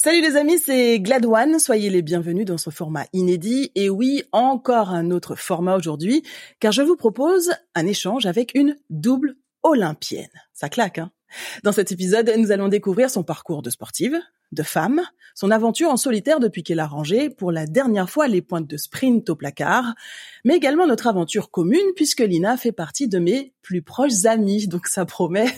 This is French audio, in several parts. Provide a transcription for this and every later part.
Salut les amis, c'est Gladwane. Soyez les bienvenus dans ce format inédit. Et oui, encore un autre format aujourd'hui, car je vous propose un échange avec une double olympienne. Ça claque, hein? Dans cet épisode, nous allons découvrir son parcours de sportive, de femme, son aventure en solitaire depuis qu'elle a rangé pour la dernière fois les pointes de sprint au placard, mais également notre aventure commune puisque Lina fait partie de mes plus proches amis. Donc ça promet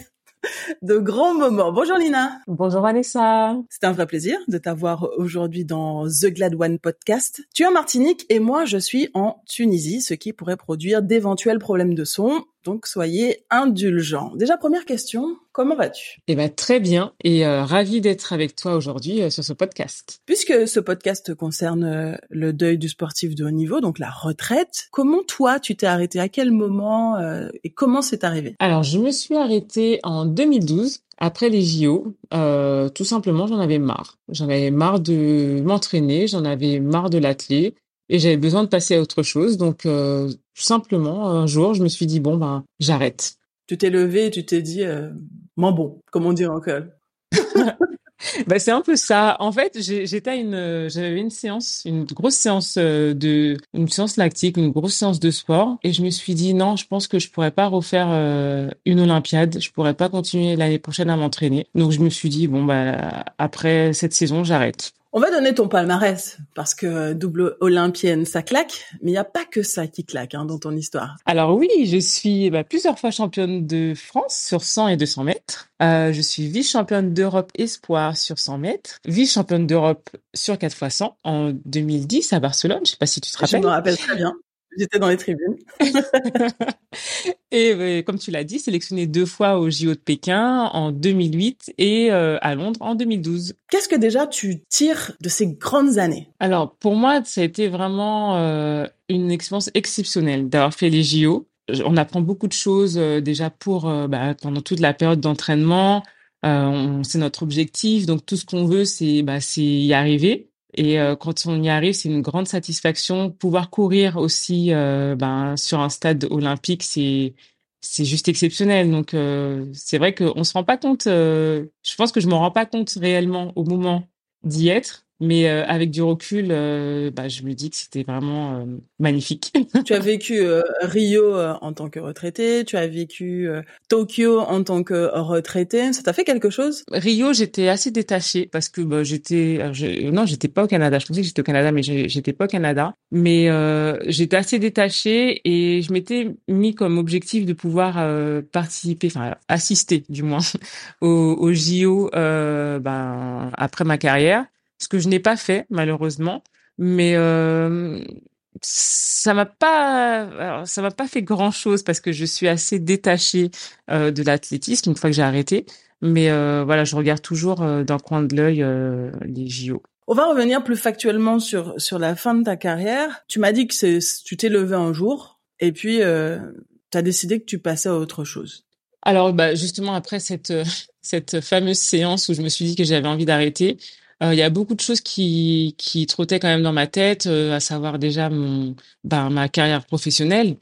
de grands moments. Bonjour Lina. Bonjour Vanessa. C'est un vrai plaisir de t'avoir aujourd'hui dans The Glad One podcast. Tu es en Martinique et moi je suis en Tunisie, ce qui pourrait produire d'éventuels problèmes de son. Donc soyez indulgents. Déjà première question, comment vas-tu? Eh ben très bien et euh, ravi d'être avec toi aujourd'hui euh, sur ce podcast. Puisque ce podcast concerne euh, le deuil du sportif de haut niveau, donc la retraite, comment toi tu t'es arrêté? À quel moment euh, et comment c'est arrivé? Alors je me suis arrêtée en 2012 après les JO. Euh, tout simplement j'en avais marre. J'en avais marre de m'entraîner, j'en avais marre de l'athlé et j'avais besoin de passer à autre chose. Donc euh, simplement un jour je me suis dit bon ben j'arrête. Tu t'es levé et tu t'es dit euh, bon, comme on dit en col. Bah, c'est un peu ça. En fait, j'étais une, j'avais une séance, une grosse séance euh, de, une séance lactique, une grosse séance de sport, et je me suis dit non, je pense que je pourrais pas refaire euh, une Olympiade, je pourrais pas continuer l'année prochaine à m'entraîner. Donc je me suis dit bon bah après cette saison, j'arrête. On va donner ton palmarès parce que euh, double olympienne ça claque, mais il n'y a pas que ça qui claque hein, dans ton histoire. Alors oui, je suis bah, plusieurs fois championne de France sur 100 et 200 mètres. Euh, je suis vice-championne d'Europe espoir sur 100 mètres, vice-championne d'Europe sur 4 x 100 en 2010 à Barcelone. Je sais pas si tu te Je rappelles. me rappelle très bien. J'étais dans les tribunes. Et euh, comme tu l'as dit, sélectionnée deux fois au JO de Pékin en 2008 et euh, à Londres en 2012. Qu'est-ce que déjà tu tires de ces grandes années? Alors pour moi, ça a été vraiment euh, une expérience exceptionnelle d'avoir fait les JO. On apprend beaucoup de choses euh, déjà pour euh, bah, pendant toute la période d'entraînement. Euh, c'est notre objectif, donc tout ce qu'on veut, c'est bah, c'est y arriver. Et euh, quand on y arrive, c'est une grande satisfaction. Pouvoir courir aussi euh, ben, sur un stade olympique, c'est c'est juste exceptionnel. Donc euh, c'est vrai qu'on se rend pas compte. je pense que je me rends pas compte réellement au moment d'y être, mais euh, avec du recul, euh, bah, je me dis que c'était vraiment euh, magnifique. Tu as vécu euh, Rio euh, en tant que retraité, tu as vécu euh, Tokyo en tant que retraité. Ça t'a fait quelque chose? Rio, j'étais assez détachée parce que bah, j'étais, je- non, j'étais pas au Canada. Je pensais que j'étais au Canada, mais j'étais pas au Canada. Mais euh, j'étais assez détachée et je m'étais mis comme objectif de pouvoir euh, participer, enfin assister du moins au, au JO euh, ben, après ma carrière, ce que je n'ai pas fait malheureusement. Mais euh, ça m'a pas, alors, ça m'a pas fait grand chose parce que je suis assez détachée euh, de l'athlétisme une fois que j'ai arrêté. Mais euh, voilà, je regarde toujours euh, d'un coin de l'œil euh, les JO. On va revenir plus factuellement sur sur la fin de ta carrière. Tu m'as dit que c'est, tu t'es levé un jour et puis euh, tu as décidé que tu passais à autre chose. Alors, bah, justement, après cette, cette fameuse séance où je me suis dit que j'avais envie d'arrêter, euh, il y a beaucoup de choses qui, qui trottaient quand même dans ma tête, euh, à savoir déjà mon, bah, ma carrière professionnelle.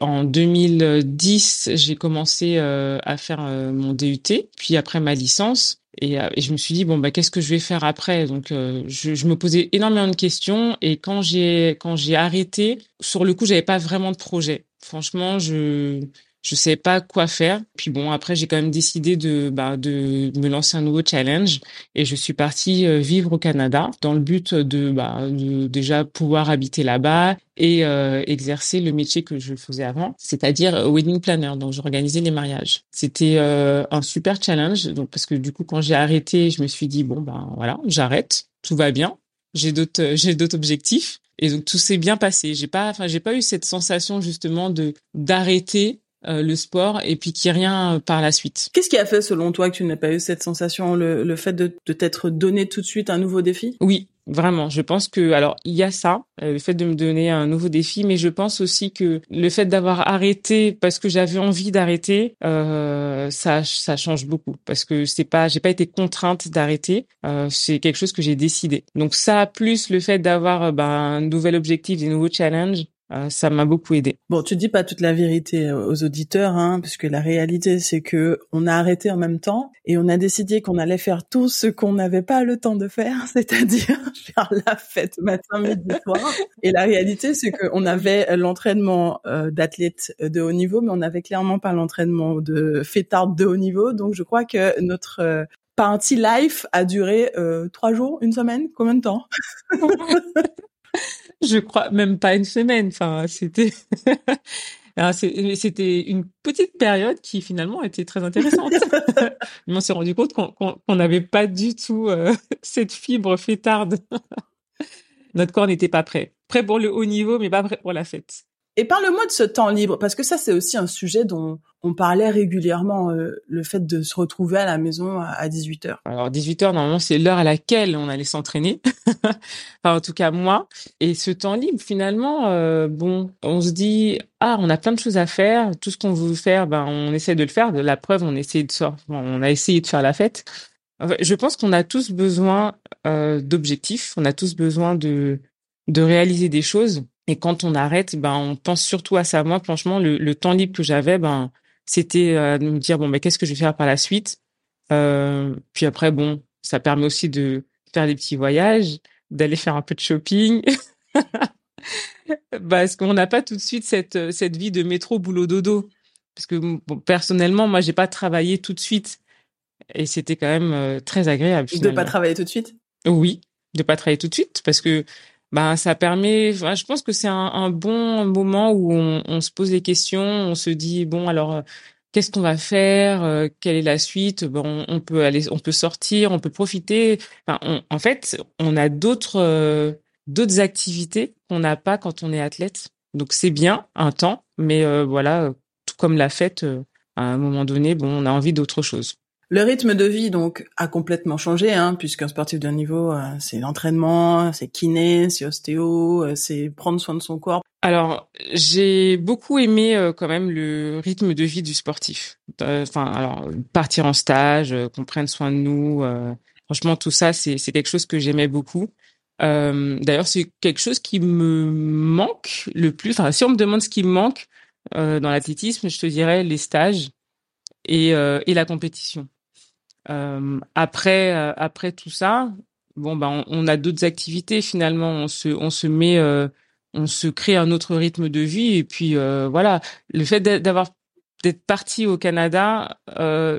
En 2010, j'ai commencé euh, à faire euh, mon DUT, puis après ma licence. Et, euh, je me suis dit bon bah qu'est-ce que je vais faire après? Donc euh, je, je me posais énormément de questions et quand j'ai quand j'ai arrêté sur le coup j'avais pas vraiment de projet franchement je je savais pas quoi faire. Puis bon, après, j'ai quand même décidé de, bah, de me lancer un nouveau challenge et je suis partie euh, vivre au Canada dans le but de, bah, de déjà pouvoir habiter là-bas et euh, exercer le métier que je faisais avant, c'est-à-dire wedding planner. Donc, j'organisais les mariages. C'était euh, un super challenge. Donc, parce que du coup, quand j'ai arrêté, je me suis dit bon, ben voilà, j'arrête, tout va bien. J'ai d'autres, euh, j'ai d'autres objectifs. Et donc tout s'est bien passé. J'ai pas, enfin j'ai pas eu cette sensation justement de d'arrêter euh, le sport et puis qu'il n'y ait rien euh, par la suite. Qu'est-ce qui a fait selon toi que tu n'aies pas eu cette sensation, le, le fait de, de t'être donné tout de suite un nouveau défi? Oui, vraiment. Je pense que alors il y a ça, euh, le fait de me donner un nouveau défi, mais je pense aussi que le fait d'avoir arrêté parce que j'avais envie d'arrêter, euh, ça ça change beaucoup parce que c'est pas, j'ai pas été contrainte d'arrêter. Euh, c'est quelque chose que j'ai décidé. Donc ça plus le fait d'avoir ben, un nouvel objectif, des nouveaux challenges. Euh, ça m'a beaucoup aidé. Bon, tu dis pas toute la vérité euh, aux auditeurs, hein, puisque la réalité c'est que on a arrêté en même temps et on a décidé qu'on allait faire tout ce qu'on n'avait pas le temps de faire, c'est-à-dire faire la fête matin, midi, soir. Et la réalité c'est qu'on avait l'entraînement euh, d'athlètes de haut niveau, mais on n'avait clairement pas l'entraînement de fêtards de haut niveau. Donc je crois que notre party life a duré trois jours, une semaine, combien de temps? je crois même pas une semaine. Enfin, c'était c'était une petite période qui finalement était très intéressante. on s'est rendu compte qu'on n'avait pas du tout euh, cette fibre fêtarde. Notre corps n'était pas prêt. Prêt pour le haut niveau, mais pas prêt pour la fête. Et parle-moi de ce temps libre, parce que ça, c'est aussi un sujet dont on parlait régulièrement, euh, le fait de se retrouver à la maison à 18 heures. Alors 18 heures, normalement, c'est l'heure à laquelle on allait s'entraîner. enfin, en tout cas, moi. Et ce temps libre, finalement, euh, bon, on se dit, ah, on a plein de choses à faire. Tout ce qu'on veut faire, ben, on essaie de le faire. De la preuve, on essaie de sortir, on a essayé de faire la fête. je pense qu'on a tous besoin euh, d'objectifs. On a tous besoin de de réaliser des choses. Et quand on arrête, ben on pense surtout à ça. Moi, franchement, le, le temps libre que j'avais, ben c'était euh, de me dire bon, mais qu'est-ce que je vais faire par la suite? Euh, puis après, bon, ça permet aussi de faire des petits voyages, d'aller faire un peu de shopping. Parce qu'on n'a pas tout de suite cette cette vie de métro boulot dodo. Parce que bon, personnellement, moi, j'ai pas travaillé tout de suite, et c'était quand même euh, très agréable. Finalement. De pas travailler tout de suite? Oui, de pas travailler tout de suite, parce que ben ça permet. je pense que c'est un, bon moment où on, se pose des questions, on se dit bon alors euh, qu'est-ce qu'on va faire, euh, quelle est la suite? Bon, on peut aller, on peut sortir, on peut profiter. En fait, on a d'autres euh, d'autres activités qu'on n'a pas quand on est athlète. Donc c'est bien un temps, mais voilà, tout comme la fête, à un moment donné, bon, on a envie d'autre chose. Le rythme de vie donc a complètement changé, hein, puisqu'un sportif d'un niveau, euh, c'est l'entraînement, c'est kiné, c'est ostéo, euh, c'est prendre soin de son corps. Alors j'ai beaucoup aimé euh, quand même le rythme de vie du sportif. Enfin alors partir en stage, qu'on prenne soin de nous. franchement tout ça c'est c'est quelque chose que j'aimais beaucoup. D'ailleurs c'est quelque chose qui me manque le plus. Enfin si on me demande ce qui me manque dans l'athlétisme, je te dirais les stages et, et la compétition. Euh, après, euh, après tout ça, bon ben on, on a d'autres activités finalement. On se, on se met, euh, on se crée un autre rythme de vie et puis voilà. Le fait d'avoir d'être parti au Canada,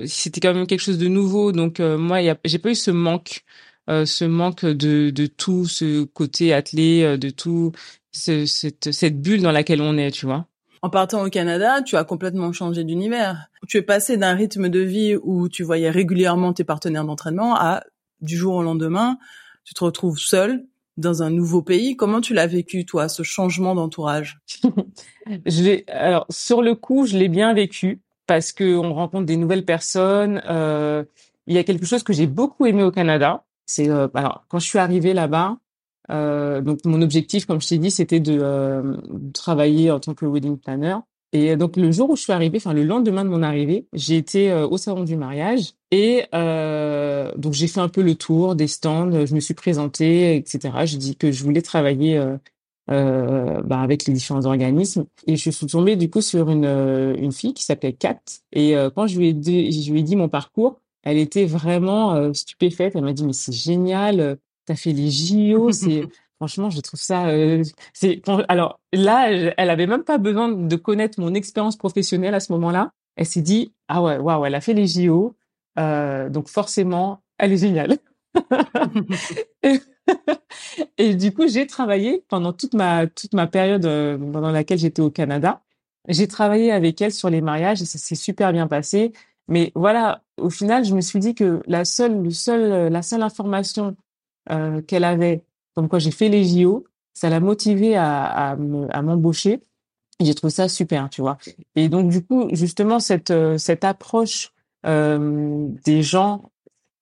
c'était quand même quelque chose de nouveau. Donc moi, j'ai pas eu ce manque, ce manque de, de tout ce côté athlé, de tout ce, cette, cette bulle dans laquelle on est, tu vois. En partant au Canada, tu as complètement changé d'univers. Tu es passé d'un rythme de vie où tu voyais régulièrement tes partenaires d'entraînement à du jour au lendemain, tu te retrouves seul dans un nouveau pays. Comment tu l'as vécu, toi, ce changement d'entourage? Alors sur le coup, je l'ai bien vécu parce que on rencontre des nouvelles personnes. Euh, il y a quelque chose que j'ai beaucoup aimé au Canada. C'est euh, alors quand je suis arrivée là-bas, euh, donc mon objectif, comme je t'ai dit, c'était de euh, travailler en tant que wedding planner. Et donc le jour où je suis arrivée, enfin le lendemain de mon arrivée, j'ai été euh, au salon du mariage et euh, donc j'ai fait un peu le tour des stands, je me suis présentée, etc. J'ai dit que je voulais travailler bah, avec les différents organismes et je suis tombée du coup sur une fille qui s'appelait Kat et quand je lui ai dit mon parcours, elle était vraiment stupéfaite. Elle m'a dit mais c'est génial, t'as fait les JO, c'est franchement, je trouve ça. Euh, c'est alors là, elle avait même pas besoin de connaître mon expérience professionnelle à ce moment-là. Elle s'est dit ah ouais, waouh, elle a fait les JO, euh, donc forcément, elle est géniale. et, du coup, j'ai travaillé pendant toute ma toute ma période euh, pendant laquelle j'étais au Canada. J'ai travaillé avec elle sur les mariages et ça s'est super bien passé. Mais voilà, au final, je me suis dit que la seule, le seul, la seule information euh, qu'elle avait, comme quoi j'ai fait les JO, ça l'a motivée à, m'embaucher. J'ai trouvé ça super, tu vois. Et donc du coup, justement, cette euh, approche euh, des gens,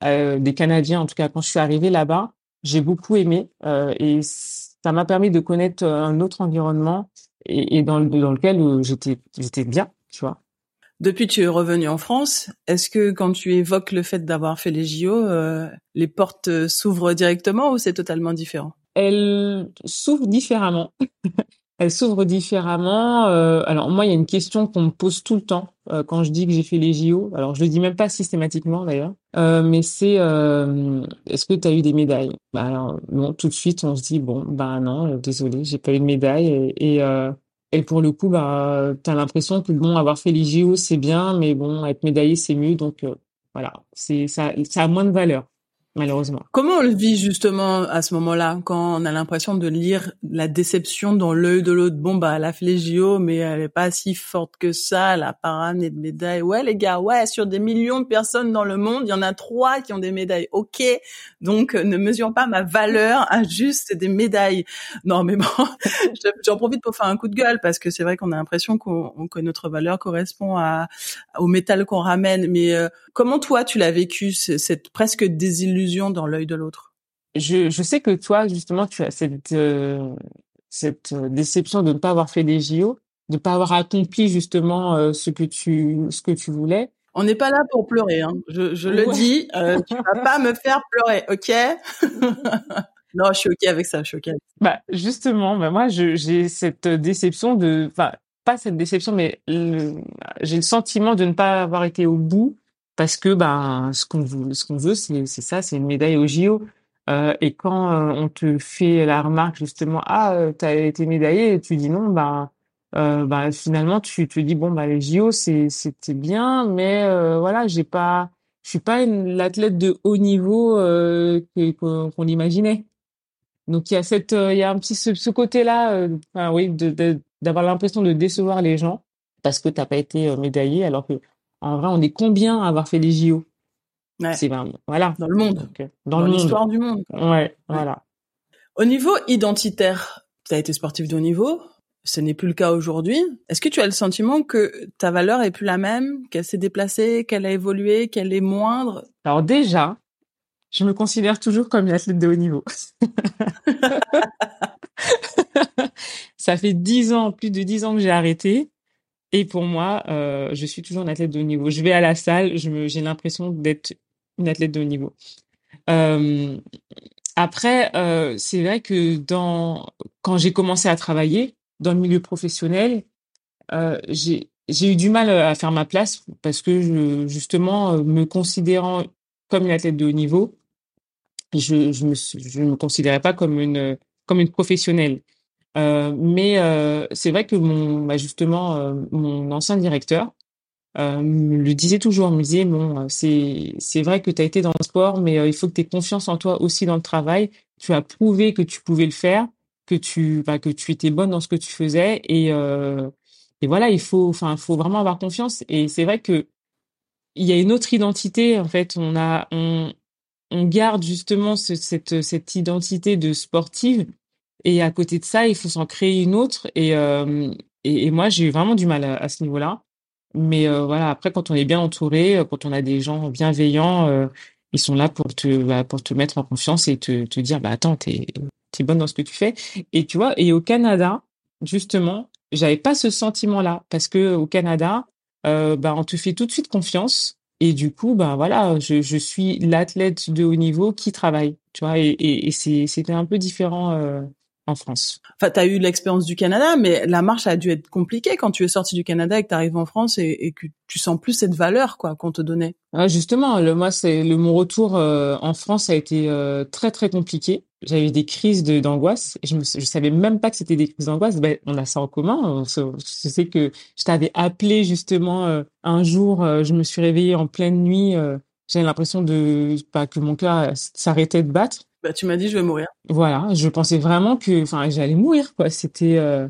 des Canadiens, en tout cas quand je suis arrivée là-bas, j'ai beaucoup aimé et ça m'a permis de connaître un autre environnement et, dans, lequel j'étais bien, tu vois. Depuis tu es revenu en France, est-ce que quand tu évoques le fait d'avoir fait les JO, euh, les portes s'ouvrent directement ou c'est totalement différent? Elles s'ouvrent différemment. elle s'ouvre différemment. Euh, alors moi, il y a une question qu'on me pose tout le temps euh, quand je dis que j'ai fait les JO. Alors je le dis même pas systématiquement d'ailleurs, euh, mais c'est est-ce que tu as eu des médailles? Bah, alors tout de suite on se dit bon bah non, désolé, j'ai pas eu de médaille et pour le coup bah t'as l'impression que bon avoir fait les JO c'est bien, mais bon être médaillé c'est mieux. Donc voilà. C'est ça ça a moins de valeur malheureusement. Comment on le vit justement à ce moment-là, quand on a l'impression de lire la déception dans l'œil de l'autre? Bon, bah, elle a mais elle est pas si forte que ça, elle a pas ramené de médailles. Ouais, les gars, ouais, sur des millions de personnes dans le monde, il y en a trois qui ont des médailles. Ok, donc ne mesure pas ma valeur à juste des médailles. Non, mais bon, j'en profite pour faire un coup de gueule parce que c'est vrai qu'on a l'impression qu'on que notre valeur correspond à au métal qu'on ramène. Mais euh, comment toi tu l'as vécu cette presque désillusion dans l'œil de l'autre. Je, je, sais que toi, justement, tu as cette, euh, cette déception de ne pas avoir fait des JO, de ne pas avoir accompli justement euh, ce que tu ce que tu voulais. On n'est pas là pour pleurer, hein. je, je le dis. Euh, tu vas pas me faire pleurer, ok? Non, je suis ok avec ça, je suis ok. Bah justement, bah moi j'ai cette déception de, enfin pas cette déception, mais j'ai le sentiment de ne pas avoir été au bout parce que ben ce qu'on veut, ce qu'on veut, c'est ça, c'est une médaille au JO. Euh, et quand euh, on te fait la remarque justement, ah, euh, t'as été médaillé, et tu dis non, ben euh, ben finalement tu te dis bon bah les JO c'était bien, mais voilà, j'ai pas, je suis pas l'athlète de haut niveau qu'on qu'on imaginait. Donc il y a cette, il y a un petit ce, côté-là, enfin oui, d'avoir l'impression de décevoir les gens parce que t'as pas été médaillé alors que en vrai, on est combien à avoir fait les JO C'est voilà. Dans le monde. Euh, dans, l'histoire du monde. Ouais, voilà. Au niveau identitaire, tu as été sportif de haut niveau. Ce n'est plus le cas aujourd'hui. Est-ce que tu as le sentiment que ta valeur est plus la même, qu'elle s'est déplacée, qu'elle a évolué, qu'elle est moindre? Alors déjà, je me considère toujours comme une athlète de haut niveau. Ça fait dix ans, plus de dix ans que j'ai arrêté. Et pour moi, euh, je suis toujours une athlète de haut niveau. Je vais à la salle, j'ai l'impression d'être une athlète de haut niveau. Euh, après, euh, c'est vrai que quand j'ai commencé à travailler dans le milieu professionnel, j'ai eu du mal à faire ma place parce que justement, me considérant comme une athlète de haut niveau, je je me considérais pas comme une professionnelle. Euh, mais euh, c'est vrai que mon, bah justement, euh, mon ancien directeur me le disait toujours, me disait bon, c'est c'est vrai que tu as été dans le sport, mais il faut que tu aies confiance en toi aussi dans le travail. Tu as prouvé que tu pouvais le faire, que tu bah, que tu étais bonne dans ce que tu faisais et et voilà, il faut enfin faut vraiment avoir confiance. Et c'est vrai que il y a une autre identité en fait. On a on on garde justement cette cette identité de sportive et à côté de ça, il faut s'en créer une autre. Et, euh, et, moi, j'ai eu vraiment du mal à, ce niveau-là. Mais euh, voilà, après, quand on est bien entouré, euh, quand on a des gens bienveillants, ils sont là pour te, bah, pour te mettre en confiance et te, te dire, bah attends, t'es es bonne dans ce que tu fais. Et tu vois, et au Canada, justement, j'avais pas ce sentiment-là parce que au Canada, bah on te fait tout de suite confiance. Et du coup, bah voilà, je, je suis l'athlète de haut niveau qui travaille, tu vois. Et, et, et c'était un peu différent en France. Enfin, tu as eu l'expérience du Canada, mais la marche a dû être compliquée quand tu es sorti du Canada et que tu arrives en France et, et, que tu sens plus cette valeur quoi qu'on te donnait. Ah, justement, le, moi, c'est le mon retour euh, en France a été euh, très très compliqué. J'avais des crises de, d'angoisse. Je, me, je savais même pas que c'était des crises d'angoisse. Ben, on a ça en commun. Je sais que je t'avais appelé justement euh, un jour. je me suis réveillée en pleine nuit. J'avais l'impression de pas que mon cœur s'arrêtait de battre. Bah, tu m'as dit je vais mourir. Voilà, je pensais vraiment que, enfin, j'allais mourir quoi. C'était, euh,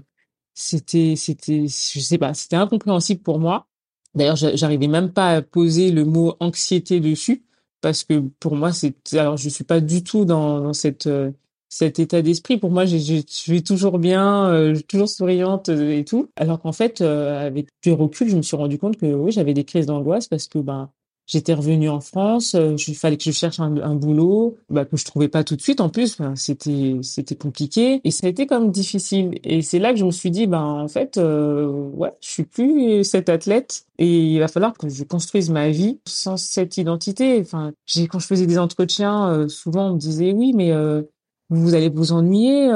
c'était, c'était, je sais pas, c'était incompréhensible pour moi. D'ailleurs, j'arrivais même pas à poser le mot anxiété dessus parce que pour moi, c'est, alors je suis pas du tout dans, cette euh, cet état d'esprit. Pour moi, je suis toujours bien, euh, toujours souriante et tout. Alors qu'en fait, avec du recul, je me suis rendu compte que oui, j'avais des crises d'angoisse parce que ben J'étais revenue en France, euh, il fallait que je cherche un, boulot, bah, que je trouvais pas tout de suite en plus, c'était c'était compliqué et ça a été comme difficile. Et c'est là que je me suis dit, ben en fait, euh, ouais, je suis plus cette athlète et il va falloir que je construise ma vie sans cette identité. Enfin, j'ai quand je faisais des entretiens, euh, souvent on me disait oui, mais euh, vous allez vous ennuyer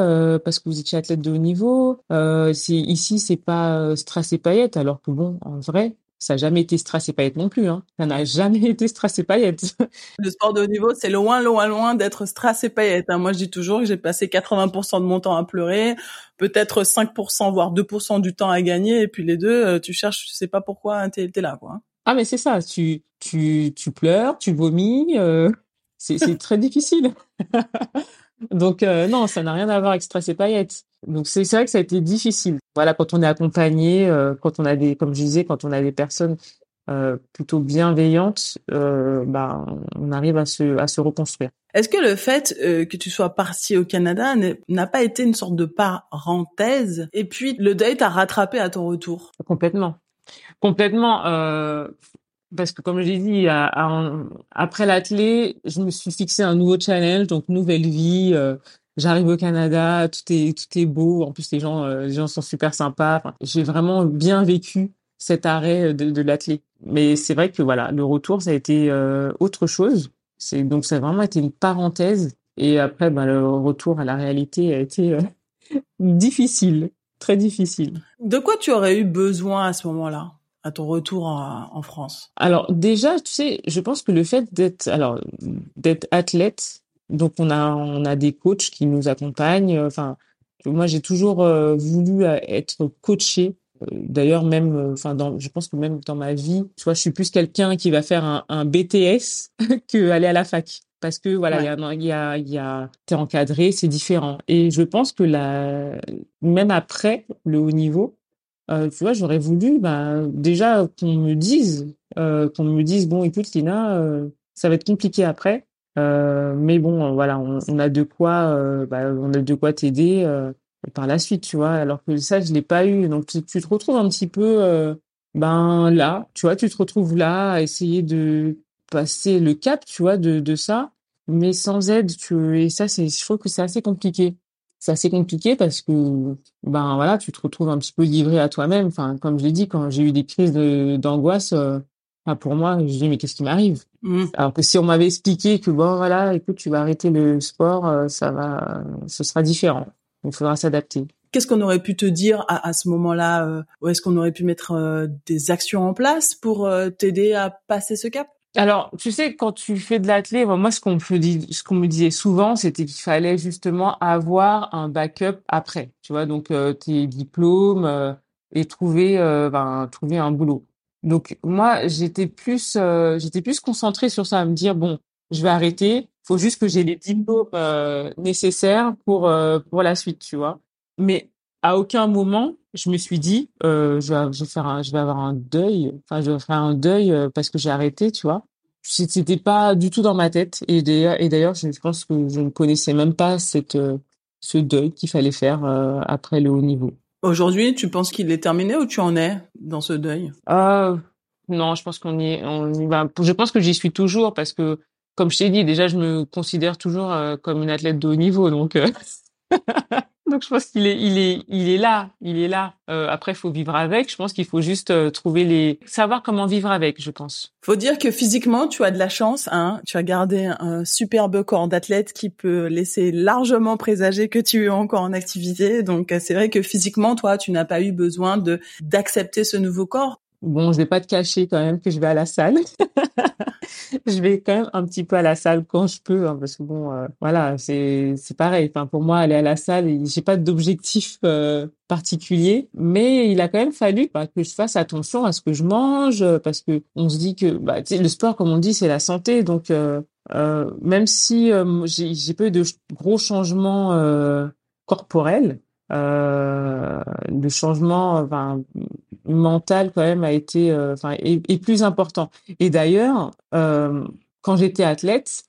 parce que vous étiez athlète de haut niveau. Euh, ici, c'est pas euh, strass et paillettes, alors que bon, en vrai, ça n'a jamais été strass et paillettes non plus. Hein. Ça n'a jamais été strass et paillettes. Le sport de haut niveau, c'est loin, loin, loin d'être strass et paillettes. Hein. Moi, je dis toujours que j'ai passé 80% de mon temps à pleurer, peut-être 5%, voire 2% du temps à gagner, et puis les deux, euh, tu cherches, tu sais pas pourquoi hein, t'es es là, quoi. Ah, mais c'est ça. Tu, tu, tu pleures, tu vomis. Euh, c'est très difficile. Donc euh, non, ça n'a rien à voir avec stress et paillettes. Donc c'est vrai que ça a été difficile. Voilà, quand on est accompagné, euh, quand on a des, comme je disais, quand on a des personnes euh, plutôt bienveillantes, euh, bah, on arrive à se, à se reconstruire. Est-ce que le fait euh, que tu sois parti au Canada n'a pas été une sorte de parenthèse? Et puis le deuil t'a rattrapé à ton retour? Complètement, complètement. Parce que comme je l'ai dit, après l'athlé, je me suis fixé un nouveau challenge, donc nouvelle vie j'arrive au Canada, tout est tout est beau. En plus, les gens euh, les gens sont super sympas. j'ai vraiment bien vécu cet arrêt de, de l'athlète. Mais c'est vrai que voilà, le retour ça a été euh, autre chose. C'est donc ça a vraiment été une parenthèse. Et après, ben, le retour à la réalité a été euh, difficile, très difficile. De quoi tu aurais eu besoin à ce moment-là? À ton retour en, en France? Alors déjà, tu sais, je pense que le fait d'être alors d'être athlète, donc on a on a des coachs qui nous accompagnent. Enfin, moi j'ai toujours euh, voulu euh, être coaché. Euh, d'ailleurs même, enfin dans, je pense que même dans ma vie, tu vois, je suis plus quelqu'un qui va faire un, un BTS que aller à la fac parce que voilà, il y a, il y a, il y a, t'es encadré, c'est différent. Et je pense que la, même après le haut niveau, euh, tu vois, j'aurais voulu, bah, déjà qu'on me dise, euh, qu'on me dise, bon, écoute, Lina, ça va être compliqué après. Euh, mais bon, voilà, on, on, a de quoi, euh, bah, on a de quoi t'aider euh, par la suite, tu vois. Alors que ça, je l'ai pas eu. Donc tu, tu, te retrouves un petit peu, euh, ben là, tu vois, tu te retrouves là à essayer de passer le cap, tu vois, de, de ça, mais sans aide. Tu, et ça, c'est, je trouve que c'est assez compliqué. C'est assez compliqué parce que, ben voilà, tu te retrouves un petit peu livré à toi-même. Enfin, comme je l'ai dit, quand j'ai eu des crises d'angoisse, pour moi, je dis mais qu'est-ce qui m'arrive? Mmh. Alors que si on m'avait expliqué que bon voilà, écoute, tu vas arrêter le sport, euh, ça va, ce sera différent. Il faudra s'adapter. Qu'est-ce qu'on aurait pu te dire à, à ce moment-là euh, Ou est-ce qu'on aurait pu mettre euh, des actions en place pour t'aider à passer ce cap? Alors, tu sais, quand tu fais de l'athlé, moi, ce qu'on me, disait souvent, c'était qu'il fallait justement avoir un backup après, tu vois, donc tes diplômes et trouver, ben, trouver un boulot. Donc moi, j'étais plus, euh, j'étais plus concentrée sur ça, à me dire bon, je vais arrêter. Faut juste que j'ai les diplômes euh, nécessaires pour euh, pour la suite, tu vois. Mais à aucun moment, je me suis dit, je vais, je vais faire un, je vais avoir un deuil. Enfin, je vais faire un deuil parce que j'ai arrêté, tu vois. C'était pas du tout dans ma tête. Et d'ailleurs, et d'ailleurs, je pense que je ne connaissais même pas cette ce deuil qu'il fallait faire après le haut niveau. Aujourd'hui, tu penses qu'il est terminé ou tu en es dans ce deuil? Euh, Non, je pense qu'on y, est, on y va. Je pense que j'y suis toujours parce que, comme je t'ai dit, déjà, je me considère toujours euh, comme une athlète de haut niveau, donc. Euh... Donc je pense qu'il est, il est, il est là, il est là. Euh, après, il faut vivre avec. Je pense qu'il faut juste euh, trouver les, savoir comment vivre avec. Je pense. Faut dire que physiquement, tu as de la chance. Hein. Tu as gardé un superbe corps d'athlète qui peut laisser largement présager que tu es encore en activité. Donc c'est vrai que physiquement, toi, tu n'as pas eu besoin de d'accepter ce nouveau corps. Bon, je vais pas te cacher quand même que je vais à la salle. je vais quand même un petit peu à la salle quand je peux, hein, parce que bon, euh, voilà, c'est c'est pareil. Enfin, pour moi, aller à la salle, j'ai pas d'objectif euh, particulier, mais il a quand même fallu bah, que je fasse attention à ce que je mange, parce que on se dit que bah, le sport, comme on dit, c'est la santé, donc euh, euh même si j'ai pas eu de gros changements corporels, euh, le changement mental quand même a été euh, est, plus important. Et d'ailleurs, euh, quand j'étais athlète,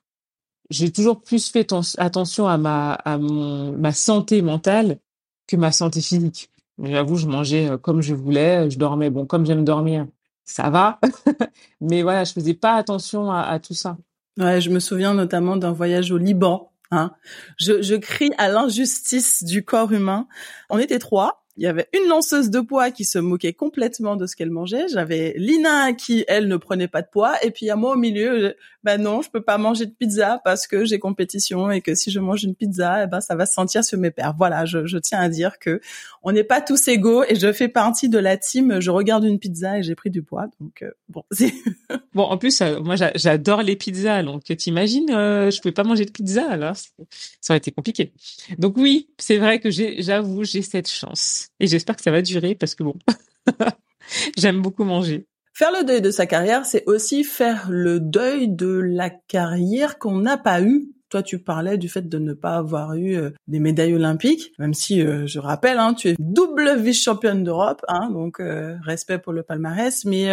j'ai toujours plus fait attention à ma santé mentale que ma santé physique. J'avoue, je mangeais comme je voulais, je dormais bon comme j'aime dormir, ça va. Mais voilà, je faisais pas attention à, tout ça. Je me souviens notamment d'un voyage au Liban Hein. Je, je crie à l'injustice du corps humain. On était trois. Il y avait une lanceuse de poids qui se moquait complètement de ce qu'elle mangeait. J'avais Lina qui, elle, ne prenait pas de poids. Et puis, à moi au milieu, ben non, je peux pas manger de pizza parce que j'ai compétition et que si je mange une pizza, eh ben ça va se sentir sur mes pères. Voilà, je, je tiens à dire que on n'est pas tous égaux et je fais partie de la team. Je regarde une pizza et j'ai pris du poids, donc euh, bon. bon, en plus, euh, moi j'adore les pizzas, donc t'imagines, euh, je pouvais pas manger de pizza alors ça aurait été compliqué. Donc oui, c'est vrai que j'avoue, j'ai cette chance et j'espère que ça va durer parce que bon, j'aime beaucoup manger. Faire le deuil de sa carrière, c'est aussi faire le deuil de la carrière qu'on n'a pas eue. Toi, tu parlais du fait de ne pas avoir eu euh, des médailles olympiques, même si euh, je rappelle, hein, tu es double vice-championne d'Europe, hein, donc euh, respect pour le palmarès. Mais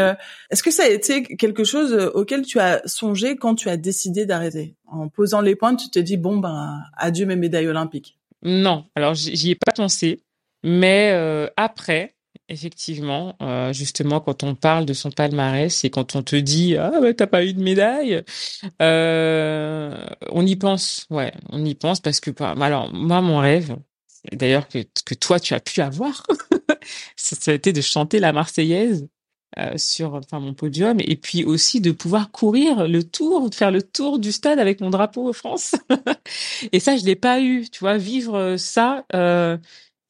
est-ce que ça a été quelque chose auquel tu as songé quand tu as décidé d'arrêter? En posant les points, tu t'es dit bon ben adieu mes médailles olympiques. Non, alors j'y ai pas pensé, mais après, effectivement, euh, justement, quand on parle de son palmarès et quand on te dit ah bah t'as pas eu de médaille, euh, on y pense, ouais, on y pense parce que bah, alors moi mon rêve, d'ailleurs que que toi tu as pu avoir, ça a été de chanter la Marseillaise euh, sur enfin mon podium et puis aussi de pouvoir courir le tour, de faire le tour du stade avec mon drapeau France. et ça je l'ai pas eu, tu vois, vivre ça. Euh,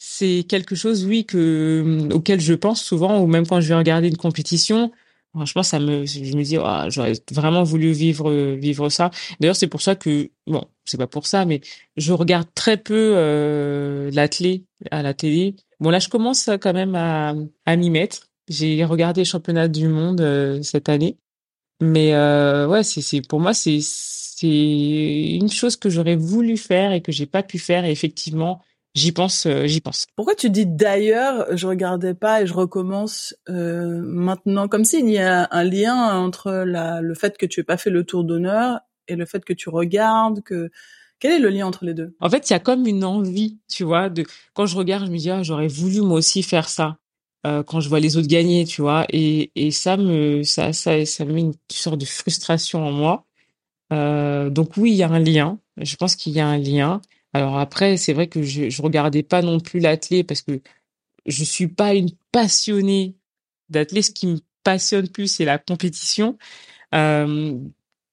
c'est quelque chose, oui, que auquel je pense souvent, ou même quand je vais regarder une compétition. Franchement, ça me, je me dis, oh, j'aurais vraiment voulu vivre vivre ça. D'ailleurs, c'est pour ça que, bon, c'est pas pour ça, mais je regarde très peu euh, à la télé. Bon, là, je commence quand même à, m'y mettre. J'ai regardé le championnat du monde euh, cette année, mais euh, ouais, c'est c'est pour moi c'est c'est une chose que j'aurais voulu faire et que j'ai pas pu faire. Et effectivement, j'y pense, euh, j'y pense. Pourquoi tu dis d'ailleurs, je regardais pas et je recommence euh, maintenant, comme s'il y a un lien entre la, le fait que tu aies pas fait le tour d'honneur et le fait que tu regardes, que quel est le lien entre les deux? En fait, il y a comme une envie, tu vois, de quand je regarde, je me dis ah, j'aurais voulu moi aussi faire ça. Euh, quand je vois les autres gagner, tu vois, et, et ça me ça ça ça me met une sorte de frustration en moi. Euh, donc oui, il y a un lien. Je pense qu'il y a un lien. Alors après, c'est vrai que je, je regardais pas non plus l'athlé parce que je suis pas une passionnée d'athlé. Ce qui me passionne plus, c'est la compétition. Euh,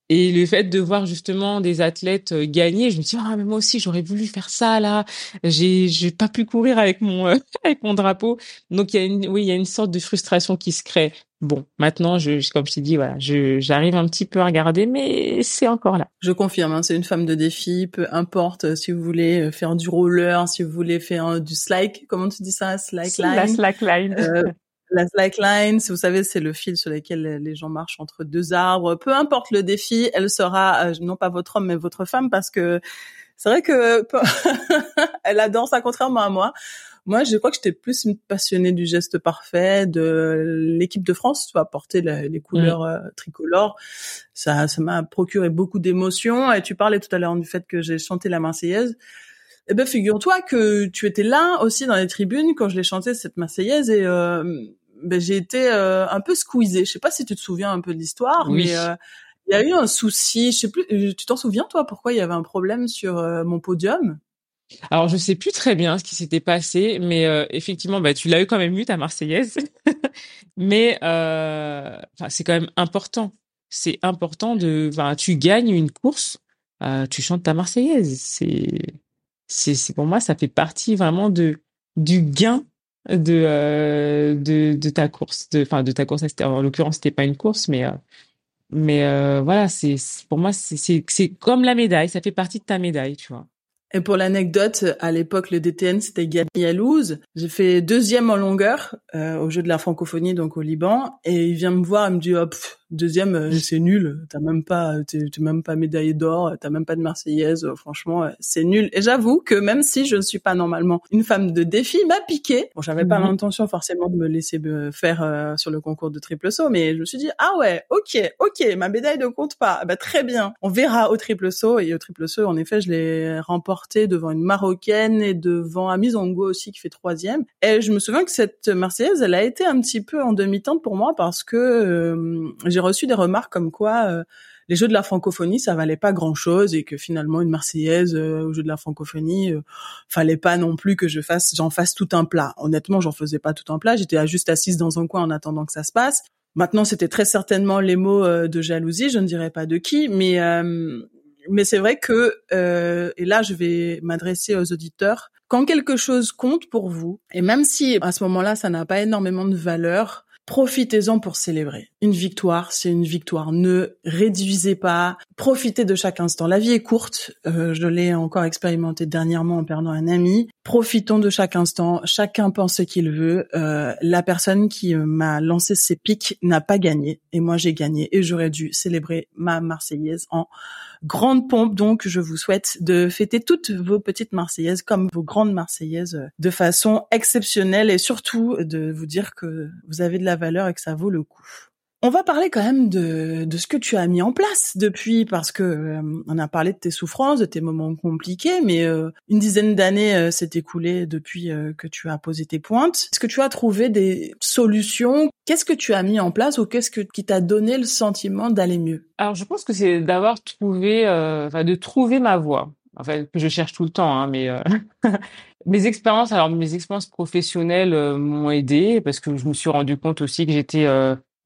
et le fait de voir justement des athlètes euh, gagner, je me dis ah mais moi aussi j'aurais voulu faire ça là. J'ai j'ai pas pu courir avec mon avec mon drapeau. Donc oui il y a une sorte de frustration qui se crée. Bon, maintenant, je, comme je t'ai dit, voilà, je, j'arrive un petit peu à regarder, mais c'est encore là. Je confirme, hein, c'est une femme de défi, peu importe euh, si vous voulez euh, faire du roller, si vous voulez faire euh, du slack, comment tu dis ça, slackline La slackline. Euh, la slackline, si vous savez, c'est le fil sur lequel les gens marchent entre deux arbres. Peu importe le défi, elle sera non pas votre homme mais votre femme parce que c'est vrai que elle adore ça contrairement à moi. Moi, je crois que j'étais plus une passionnée du geste parfait, de l'équipe de France, tu vois, porter les couleurs euh, tricolores. Ça, ça m'a procuré beaucoup d'émotions. Et tu parlais tout à l'heure du fait que j'ai chanté la Marseillaise. Eh ben, figure-toi que tu étais là aussi dans les tribunes quand je l'ai chanté cette Marseillaise et euh, ben, j'ai été euh, un peu squeezée. Je sais pas si tu te souviens un peu de l'histoire, mais il y a eu un souci. Je sais plus. Tu t'en souviens toi Pourquoi il y avait un problème sur mon podium? Alors, je sais plus très bien ce qui s'était passé, mais euh, effectivement, bah, tu l'as eu quand même eu ta Marseillaise. mais euh, c'est quand même important. C'est important de. tu gagnes une course, euh, tu chantes ta Marseillaise. C'est, pour moi, ça fait partie vraiment de du gain de de, de ta course. Enfin, de, ta course. En l'occurrence, c'était pas une course, mais mais voilà, c'est pour moi, c'est comme la médaille. Ça fait partie de ta médaille, tu vois. Et pour l'anecdote, à l'époque, le DTN, c'était Gabi Alouz. J'ai fait deuxième en longueur euh, au jeu de la francophonie, donc au Liban. Et il vient me voir, il me dit, oh, Deuxième, euh, c'est nul. T'as même pas, t'es même pas médaillé d'or. T'as même pas de Marseillaise. Franchement, c'est nul. Et j'avoue que même si je ne suis pas normalement une femme de défi, m'a piqué. Bon, j'avais pas mhm. l'intention forcément de me laisser faire euh, sur le concours de triple saut, mais je me suis dit ah ouais, ok, ok, ma médaille ne compte pas. Bah très bien. On verra au triple saut. Et au triple saut, en effet, je l'ai remporté devant une marocaine et devant Amizongo aussi qui fait troisième. Et je me souviens que cette Marseillaise, elle a été un petit peu en demi-teinte pour moi parce que euh, j'ai reçu des remarques comme quoi euh, les Jeux de la francophonie ça valait pas grand chose et que finalement une Marseillaise euh, aux Jeux de la francophonie euh, fallait pas non plus que je fasse j'en fasse tout un plat. Honnêtement, j'en faisais pas tout un plat, j'étais juste assise dans un coin en attendant que ça se passe. Maintenant, c'était très certainement les mots de jalousie, je ne dirais pas de qui, mais mais c'est vrai que et là, je vais m'adresser aux auditeurs. Quand quelque chose compte pour vous, et même si à ce moment-là, ça n'a pas énormément de valeur, Profitez-en pour célébrer. Une victoire, c'est une victoire. Ne réduisez pas. Profitez de chaque instant. La vie est courte. Euh, je l'ai encore expérimenté dernièrement en perdant un ami. Profitons de chaque instant. Chacun pense ce qu'il veut. Euh, la personne qui euh, m'a lancé ses pics n'a pas gagné. Et moi, j'ai gagné. Et j'aurais dû célébrer ma Marseillaise en grande pompe. Donc, je vous souhaite de fêter toutes vos petites Marseillaises comme vos grandes Marseillaises de façon exceptionnelle et surtout de vous dire que vous avez de la valeur et que ça vaut le coup. On va parler quand même de, de ce que tu as mis en place depuis, parce que euh, on a parlé de tes souffrances, de tes moments compliqués, mais euh, une dizaine d'années euh, s'est écoulée depuis que tu as posé tes pointes. Est-ce que tu as trouvé des solutions? Qu'est-ce que tu as mis en place ou qu'est-ce que, qui t'a donné le sentiment d'aller mieux? Alors, je pense que c'est d'avoir trouvé, enfin, de trouver ma voie. Enfin, que je cherche tout le temps, hein, mais mes expériences, alors mes expériences professionnelles m'ont aidé parce que je me suis rendu compte aussi que j'étais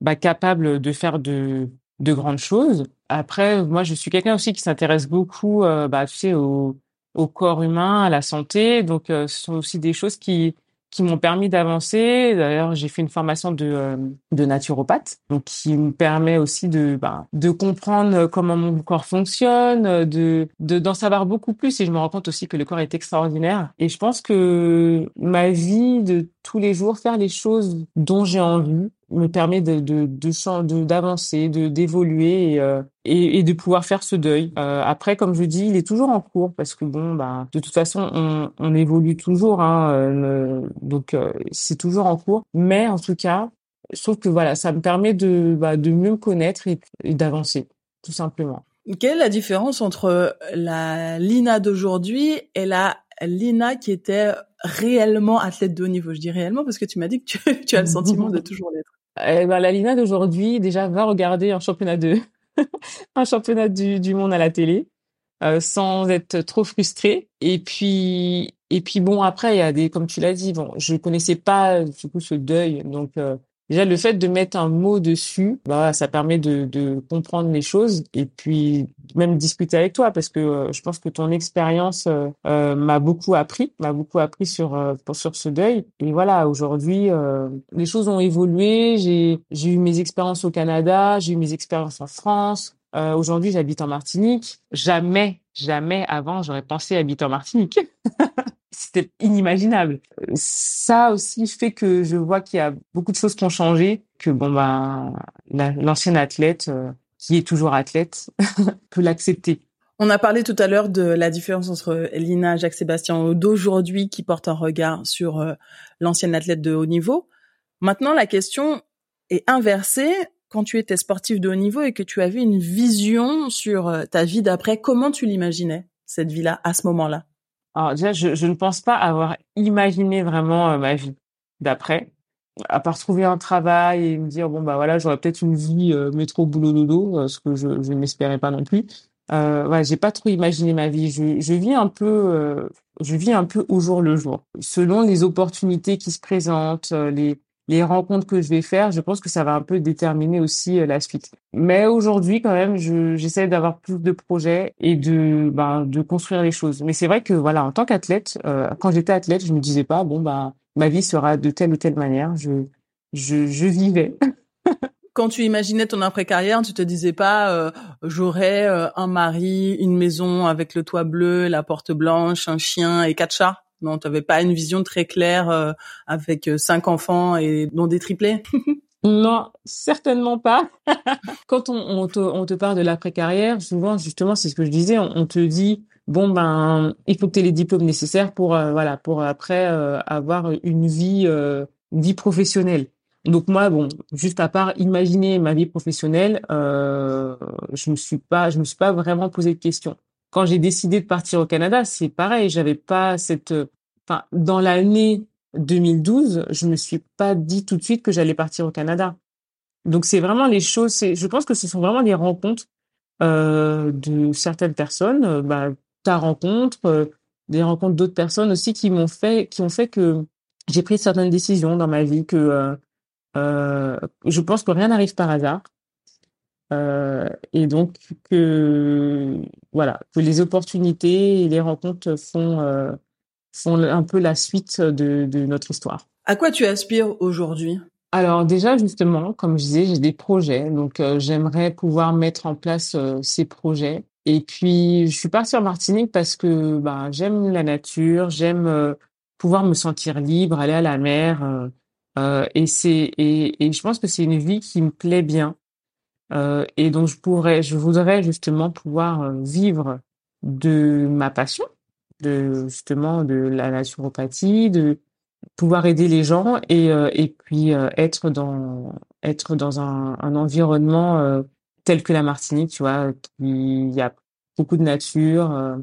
bah, capable de faire de, de grandes choses. Après, moi, je suis quelqu'un aussi qui s'intéresse beaucoup, euh, bah, tu sais, au, au corps humain, à la santé. Donc, euh, ce sont aussi des choses qui qui m'ont permis d'avancer. D'ailleurs, j'ai fait une formation de, euh, de naturopathe, donc qui me permet aussi de bah, de comprendre comment mon corps fonctionne, de de d'en savoir beaucoup plus. Et je me rends compte aussi que le corps est extraordinaire. Et je pense que ma vie de tous les jours, faire les choses dont j'ai envie, me permet de de d'avancer, de d'évoluer et, euh, et, et de pouvoir faire ce deuil. Euh, après, comme je dis, il est toujours en cours parce que bon, bah de toute façon, on, on évolue toujours, hein, euh, donc euh, c'est toujours en cours. Mais en tout cas, je trouve que voilà, ça me permet de bah, de mieux me connaître et d'avancer, tout simplement. Quelle est la différence entre la Lina d'aujourd'hui et la Lina qui était réellement athlète de haut niveau Je dis réellement parce que tu m'as dit que tu, as le sentiment de toujours l'être. Eh ben, la Lina d'aujourd'hui, déjà, va regarder un championnat de, un championnat du, du monde à la télé, euh, sans être trop frustrée. Et puis, et puis bon, après, il y a des, comme tu l'as dit, bon, je connaissais pas du coup ce deuil, donc euh, Déjà, le fait de mettre un mot dessus, bah, ça permet de, de comprendre les choses et puis même discuter avec toi parce que euh, je pense que ton expérience euh, euh, m'a beaucoup appris, m'a beaucoup appris sur sur ce deuil. Et voilà, aujourd'hui, les choses ont évolué. J'ai j'ai eu mes expériences au Canada, j'ai eu mes expériences en France. aujourd'hui, j'habite en Martinique. Jamais, jamais avant, j'aurais pensé habiter en Martinique. c'était inimaginable. Ça aussi fait que je vois qu'il y a beaucoup de choses qui ont changé, que bon ben l'ancienne athlète euh, qui est toujours athlète peut l'accepter. On a parlé tout à l'heure de la différence entre Lina Jacques-Sébastien d'aujourd'hui qui porte un regard sur euh, l'ancienne athlète de haut niveau. Maintenant, la question est inversée. Quand tu étais sportif de haut niveau et que tu avais une vision sur euh, ta vie d'après, comment tu l'imaginais, cette vie-là, à ce moment-là? Alors déjà, je, je, ne pense pas avoir imaginé vraiment euh, ma vie d'après, à part trouver un travail et me dire bon bah voilà, j'aurais peut-être une vie euh, métro boulot dodo, euh, ce que je, je n'espérais pas non plus. Euh, ouais, j'ai pas trop imaginé ma vie. Je, je vis un peu, euh, je vis un peu au jour le jour, selon les opportunités qui se présentent, les les rencontres que je vais faire, je pense que ça va un peu déterminer aussi euh, la suite. Mais aujourd'hui, quand même, j'essaie d'avoir plus de projets et de ben, de construire les choses. Mais c'est vrai que voilà, en tant qu'athlète, euh, quand j'étais athlète, je me disais pas bon bah ma vie sera de telle ou telle manière. Je je, je vivais. quand tu imaginais ton après-carrière, tu te disais pas euh, j'aurai un mari, une maison avec le toit bleu, la porte blanche, un chien et quatre chats? Non, tu n'avais pas une vision très claire euh, avec euh, cinq enfants et dont des triplés? Non, certainement pas. Quand on, te, parle de l'après-carrière, souvent, justement, c'est ce que je disais, on, te dit, bon, ben, il faut que tu aies les diplômes nécessaires pour, euh, voilà, pour après avoir une vie, vie professionnelle. Donc moi, bon, juste à part imaginer ma vie professionnelle, je me suis pas, me suis pas vraiment posé de questions quand j'ai décidé de partir au Canada, c'est pareil. J'avais pas cette, enfin, dans l'année 2012, je me suis pas dit tout de suite que j'allais partir au Canada. Donc c'est vraiment les choses. C'est, je pense que ce sont vraiment les rencontres euh, de certaines personnes, euh, bah, ta rencontre, euh, des rencontres d'autres personnes aussi qui m'ont fait, qui ont fait que j'ai pris certaines décisions dans ma vie que Euh, je pense que rien n'arrive par hasard. Euh, et donc que voilà que les opportunités et les rencontres font euh, font un peu la suite de, de notre histoire. À quoi tu aspires aujourd'hui? Alors déjà justement, comme je disais, j'ai des projets, donc euh, j'aimerais pouvoir mettre en place ces projets. Et puis je suis partie en Martinique parce que bah, j'aime la nature, j'aime pouvoir me sentir libre, aller à la mer. et c'est et, et je pense que c'est une vie qui me plaît bien. Euh, et donc je pourrais, je voudrais justement pouvoir euh, vivre de ma passion, de justement de la naturopathie, de pouvoir aider les gens et euh, et puis être dans être dans un, un environnement tel que la Martinique, tu vois, il y a beaucoup de nature,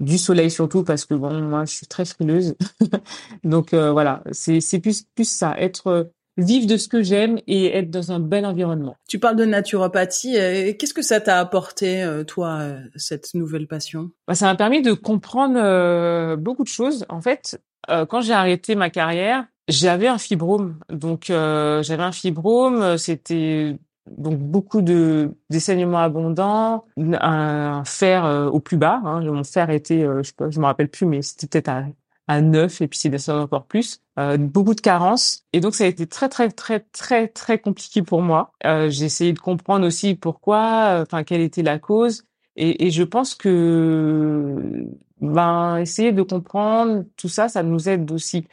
du soleil surtout parce que bon moi je suis très frileuse, donc voilà c'est c'est plus plus ça être vivre de ce que j'aime et être dans un bel environnement. Tu parles de naturopathie. Qu'est-ce que ça t'a apporté, euh, toi, euh, cette nouvelle passion? Bah, Ça m'a permis de comprendre euh, beaucoup de choses. En fait, quand j'ai arrêté ma carrière, j'avais un fibrome. Donc, j'avais un fibrome. C'était donc beaucoup de des saignements abondants, un, fer au plus bas. Hein. Mon fer était, je sais pas, je me rappelle plus, mais c'était peut-être à à 9 et puis c'est descendu encore plus. Euh, beaucoup de carences et donc ça a été très très très très très compliqué pour moi. Euh, j'ai essayé de comprendre aussi pourquoi, euh, enfin quelle était la cause et, et, je pense que ben essayer de comprendre tout ça, ça nous aide aussi.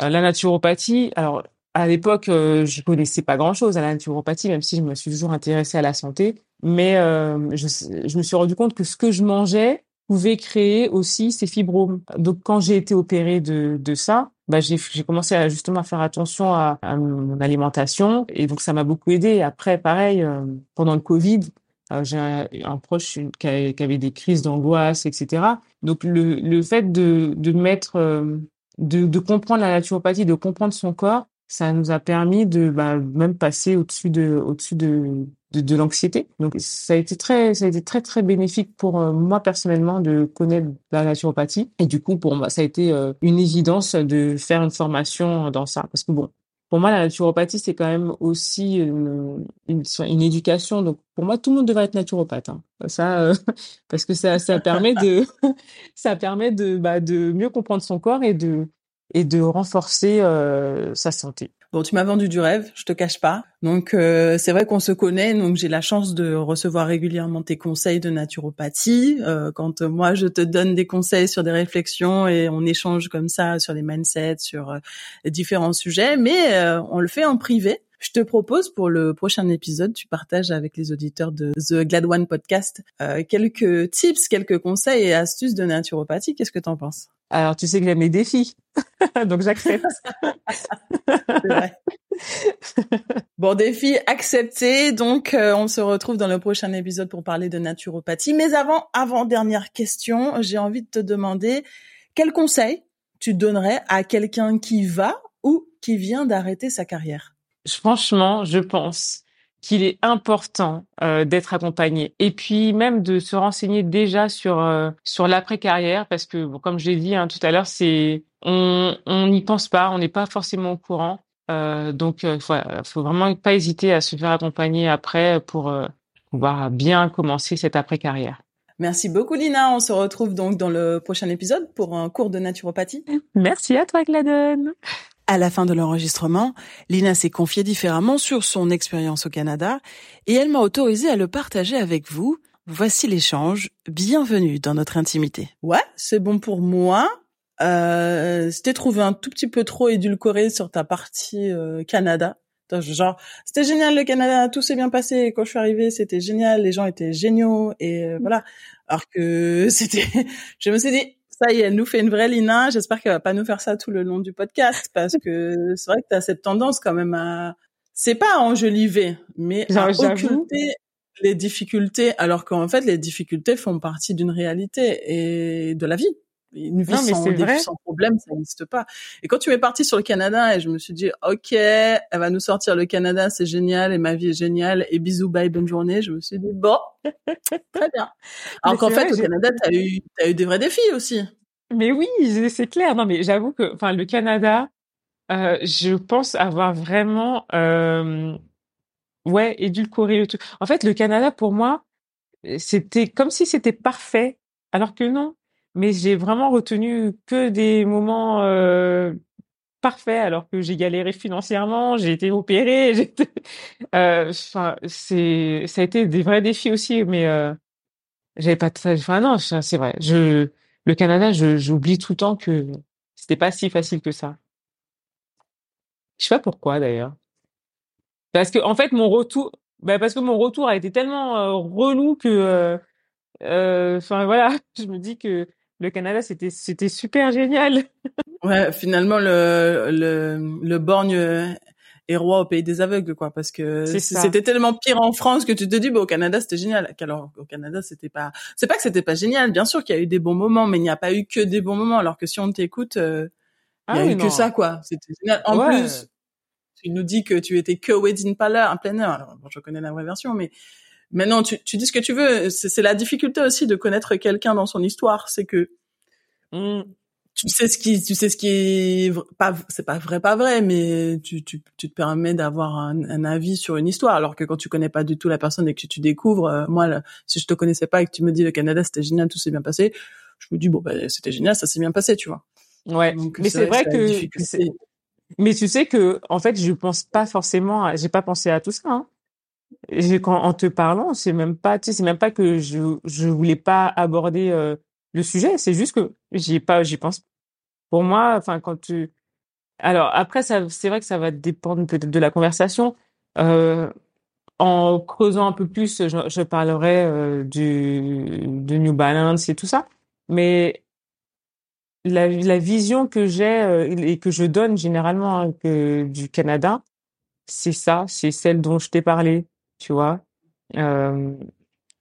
Euh, la naturopathie, alors à l'époque je connaissais pas grand chose à la naturopathie même si je me suis toujours intéressée à la santé, mais je, je me suis rendu compte que ce que je mangeais pouvait créer aussi ces fibromes. Donc quand j'ai été opérée de, de ça, bah, j'ai commencé à justement à faire attention à, mon alimentation et donc ça m'a beaucoup aidé. Après, pareil, euh, pendant le Covid, euh, j'ai un, proche qui, avait des crises d'angoisse, etc. Donc le, le fait de, de mettre, euh, de, de comprendre la naturopathie, de comprendre son corps, ça nous a permis de bah, même passer au-dessus de, au-dessus de, de, de l'anxiété. Donc ça a été très ça a été très très bénéfique pour euh, moi personnellement de connaître la naturopathie et du coup pour moi ça a été euh, une évidence de faire une formation dans ça parce que bon pour moi la naturopathie c'est quand même aussi une, une, éducation donc pour moi tout le monde devrait être naturopathe hein. ça euh, parce que ça ça permet de ça permet de bah, de mieux comprendre son corps et de et de renforcer sa santé. Bon, tu m'as vendu du rêve, je te cache pas. Donc euh, c'est vrai qu'on se connaît, donc j'ai la chance de recevoir régulièrement tes conseils de naturopathie. Euh, quand moi je te donne des conseils sur des réflexions et on échange comme ça sur les mindsets, sur euh, différents sujets, mais euh, on le fait en privé. Je te propose pour le prochain épisode, tu partages avec les auditeurs de The Glad One podcast euh, quelques tips, quelques conseils et astuces de naturopathie. Qu'est-ce que tu en penses? Alors, tu sais que j'aime les défis, donc j'accepte. bon, défi accepté. Donc, euh, on se retrouve dans le prochain épisode pour parler de naturopathie. Mais avant, avant dernière question, j'ai envie de te demander quel conseil tu donnerais à quelqu'un qui va ou qui vient d'arrêter sa carrière? Franchement, je pense qu'il est important euh, d'être accompagné et puis même de se renseigner déjà sur euh, sur l'après carrière parce que bon, comme je l'ai dit hein, tout à l'heure c'est on on n'y pense pas on n'est pas forcément au courant euh, donc il faut, faut vraiment pas hésiter à se faire accompagner après pour pouvoir bien commencer cette après carrière. Merci beaucoup Lina, on se retrouve donc dans le prochain épisode pour un cours de naturopathie. Merci à toi Gladon. À la fin de l'enregistrement, Lina s'est confiée différemment sur son expérience au Canada et elle m'a autorisé à le partager avec vous. Voici l'échange. Bienvenue dans notre intimité. Ouais, c'est bon pour moi. Euh, c'était trouvé un tout petit peu trop édulcoré sur ta partie euh, Canada. Genre, c'était génial le Canada, tout s'est bien passé. Quand je suis arrivée, c'était génial, les gens étaient géniaux et euh, voilà. Alors que c'était, je me suis dit, ça y est, elle nous fait une vraie Lina. J'espère qu'elle va pas nous faire ça tout le long du podcast parce que c'est vrai que tu as cette tendance quand même à, c'est pas à enjoliver, mais à occulter les difficultés, alors qu'en fait, les difficultés font partie d'une réalité et de la vie. Une vie sans, sans, problème, ça n'existe pas. Et quand tu es parti sur le Canada, et je me suis dit, ok, elle va nous sortir le Canada, c'est génial, et ma vie est géniale, et bisous, bye, bonne journée. Je me suis dit, bon, très bien. Alors qu'en fait, au Canada, tu as eu, as eu des vrais défis aussi. Mais oui, c'est clair. Non, mais j'avoue que, enfin, le Canada, Euh, je pense avoir vraiment, euh, ouais, édulcoré le truc. En fait, le Canada, pour moi, c'était comme si c'était parfait, alors que non. Mais j'ai vraiment retenu que des moments parfaits, alors que j'ai galéré financièrement, j'ai été opérée, enfin, c'est, ça a été des vrais défis aussi, mais j'avais pas de, enfin non, c'est vrai. Je, le Canada, j'oublie tout le temps que c'était pas si facile que ça. Je sais pas pourquoi d'ailleurs. Parce que en fait, mon retour, bah parce que mon retour a été tellement relou que, euh, enfin voilà, je me dis que le Canada c'était c'était super génial. Ouais, finalement le le le borgne est roi au pays des aveugles quoi, parce que c'était tellement pire en France que tu te dis bah au Canada c'était génial. Alors au Canada c'était pas, c'est pas que c'était pas génial, bien sûr qu'il y a eu des bons moments, mais il n'y a pas eu que des bons moments. Alors que si on t'écoute, il y a ah eu que ça quoi. C'était génial. En plus tu nous dis que tu étais que wedding parlor, en plein air. Alors, bon, je connais la vraie version, mais maintenant tu, tu dis ce que tu veux. C'est la difficulté aussi de connaître quelqu'un dans son histoire, c'est que mmh. tu sais ce qui, tu sais ce qui est pas, c'est pas vrai, pas vrai, mais tu, tu, tu te permets d'avoir un, un, avis sur une histoire, alors que quand tu connais pas du tout la personne et que tu découvres, euh, moi, si je te connaissais pas et que tu me dis le Canada c'était génial, tout s'est bien passé, je me dis bon ben c'était génial, ça s'est bien passé, tu vois. Ouais, mais c'est vrai, vrai que mais tu sais que, en fait, je pense pas forcément, j'ai pas pensé à tout ça. Hein. Quand, en te parlant, c'est même pas, c'est même pas que je, je voulais pas aborder euh, le sujet. C'est juste que j'y pas, j'y pense. Pour moi, enfin, quand tu, alors après, ça, c'est vrai que ça va dépendre peut-être de la conversation. Euh, en creusant un peu plus, je, parlerai euh, du de New Balance et tout ça. Mais la, vision que j'ai et que je donne généralement hein, du Canada, c'est ça, c'est celle dont je t'ai parlé, tu vois. Euh,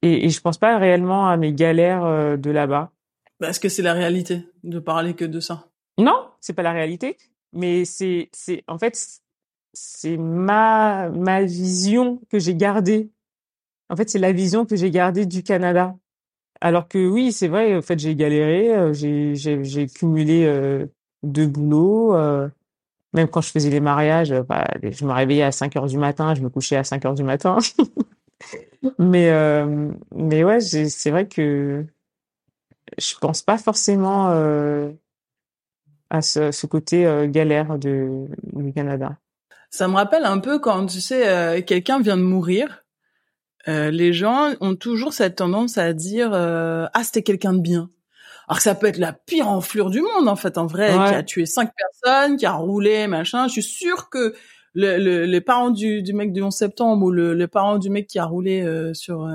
et, et je pense pas réellement à mes galères euh, de là-bas. Bah, est-ce que c'est la réalité de parler que de ça? Non, c'est pas la réalité, mais c'est c'est en fait c'est ma ma vision que j'ai gardée. En fait, c'est la vision que j'ai gardée du Canada. Alors que oui, c'est vrai, en fait, j'ai galéré, j'ai j'ai cumulé euh, deux boulots. Euh, même quand je faisais les mariages, bah, je me réveillais à 5 heures du matin, je me couchais à 5 heures du matin. mais mais ouais, c'est vrai que je pense pas forcément à ce, côté galère de, du Canada. Ça me rappelle un peu quand tu sais quelqu'un vient de mourir euh, les gens ont toujours cette tendance à dire euh, ah c'était quelqu'un de bien. Alors que ça peut être la pire enflure du monde en fait en vrai qui a tué cinq personnes, qui a roulé machin. Je suis sûre que le, les parents du, du, mec du 11 septembre ou le, les parents du mec qui a roulé euh, sur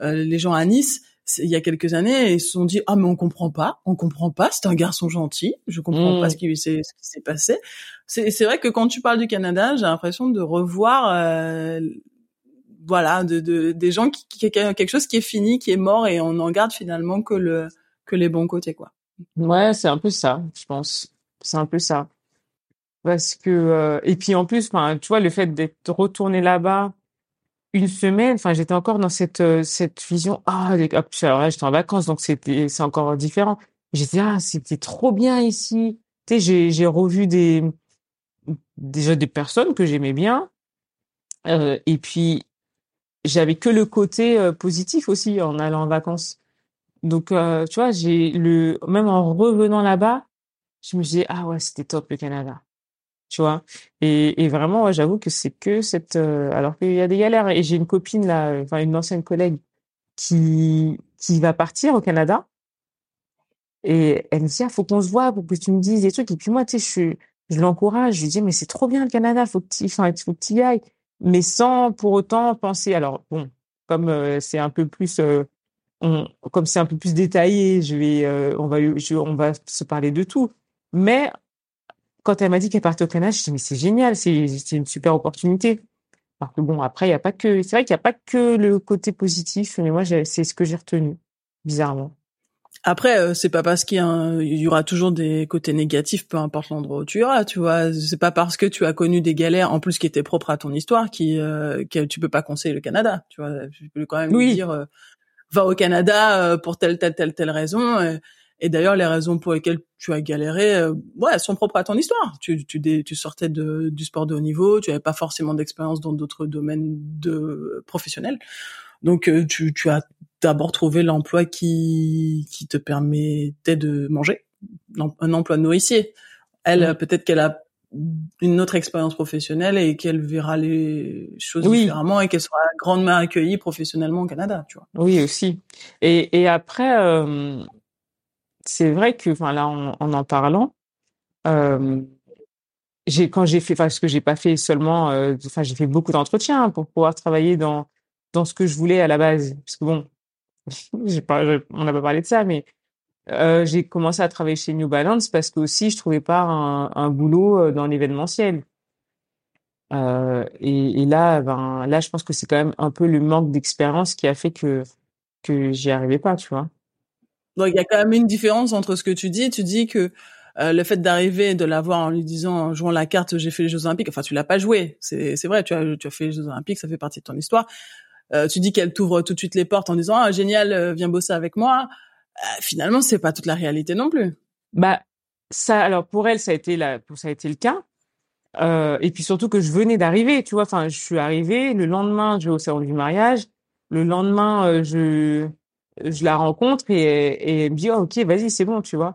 les gens à Nice il y a quelques années ils se sont dit ah mais on comprend pas on comprend pas c'est un garçon gentil je comprends pas mmh. ce qui s'est ce qui s'est passé c'est vrai que quand tu parles du Canada j'ai l'impression de revoir voilà, de, de, des gens qui, qui, quelque chose qui est fini, qui est mort et on en garde finalement que le que les bons côtés quoi. Ouais, c'est un peu ça, je pense. C'est un peu ça. Parce que euh, et puis en plus, tu vois, le fait d'être retourné là-bas une semaine, enfin, j'étais encore dans cette euh, cette vision. Ah, là, j'étais en vacances, donc c'est encore différent. J'étais ah, c'était trop bien ici. Tu sais, j'ai revu des déjà des personnes que j'aimais bien. Euh, et puis j'avais que le côté positif aussi en allant en vacances. Donc, euh, tu vois, j'ai le même en revenant là-bas, je me disais ah ouais c'était top le Canada, tu vois? Et, vraiment, j'avoue que c'est que cette euh, alors qu'il y a des galères. Et j'ai une copine là, enfin une ancienne collègue qui qui va partir au Canada. Et elle me dit ah faut qu'on se voit pour que tu me dises des trucs. Et puis moi tu sais je je l'encourage, je lui dis mais c'est trop bien le Canada, faut que tu faut que tu y ailles mais sans pour autant penser. Alors bon, comme euh, c'est un peu plus, euh, on, comme c'est un peu plus détaillé, je vais, euh, on va, on va se parler de tout. Mais quand elle m'a dit qu'elle partait au Canada, je dit mais c'est génial, c'est c'est une super opportunité. Parce que bon, après il y a pas que, c'est vrai qu'il y a pas que le côté positif, mais moi c'est ce que j'ai retenu bizarrement. Après, euh, c'est pas parce qu'il y, y, aura toujours des côtés négatifs, peu importe l'endroit où tu iras, tu vois. C'est pas parce que tu as connu des galères, en plus qui étaient propres à ton histoire, qui euh, que tu peux pas conseiller le Canada, tu vois. Tu peux quand même dire, euh, va au Canada euh, pour telle telle telle telle raison. Et d'ailleurs, les raisons pour lesquelles tu as galéré, euh, ouais, elles sont propres à ton histoire. Tu, tu, tu sortais de, du sport de haut niveau, tu n'avais pas forcément d'expérience dans d'autres domaines de professionnels. Donc, euh, tu, tu as d'abord trouvé l'emploi qui, qui te permettait de manger, un emploi de nourricier. Elle, peut-être qu'elle a une autre expérience professionnelle et qu'elle verra les choses différemment et qu'elle sera grandement accueillie professionnellement au Canada, tu vois. Oui, aussi. Et, et après, euh, c'est vrai que, enfin là, en, en, parlant, euh, j'ai quand j'ai fait, enfin ce que j'ai pas fait seulement, euh, enfin j'ai fait beaucoup d'entretiens pour pouvoir travailler dans dans ce que je voulais à la base, parce que bon, j'ai pas, on n'a pas parlé de ça, mais euh, j'ai commencé à travailler chez New Balance parce que aussi je trouvais pas un, boulot euh, dans l'événementiel. Euh, et, là, ben là, je pense que c'est quand même un peu le manque d'expérience qui a fait que que j'y arrivais pas, tu vois. Donc il y a quand même une différence entre ce que tu dis. Tu dis que le fait d'arriver de l'avoir en lui disant en jouant la carte j'ai fait les Jeux Olympiques. Enfin, tu l'as pas joué. C'est c'est vrai. Tu as tu as fait les Jeux Olympiques. Ça fait partie de ton histoire. Tu dis qu'elle t'ouvre tout de suite les portes en disant ah génial, viens bosser avec moi. Euh, finalement, c'est pas toute la réalité non plus. Bah ça, alors pour elle, ça a été la, ça a été le cas. Euh, et puis surtout que je venais d'arriver, tu vois. Enfin, je suis arrivée le lendemain, je vais au salon du mariage. Le lendemain, euh, je je la rencontre et, et elle me dit oh, ok, vas-y, c'est bon, tu vois.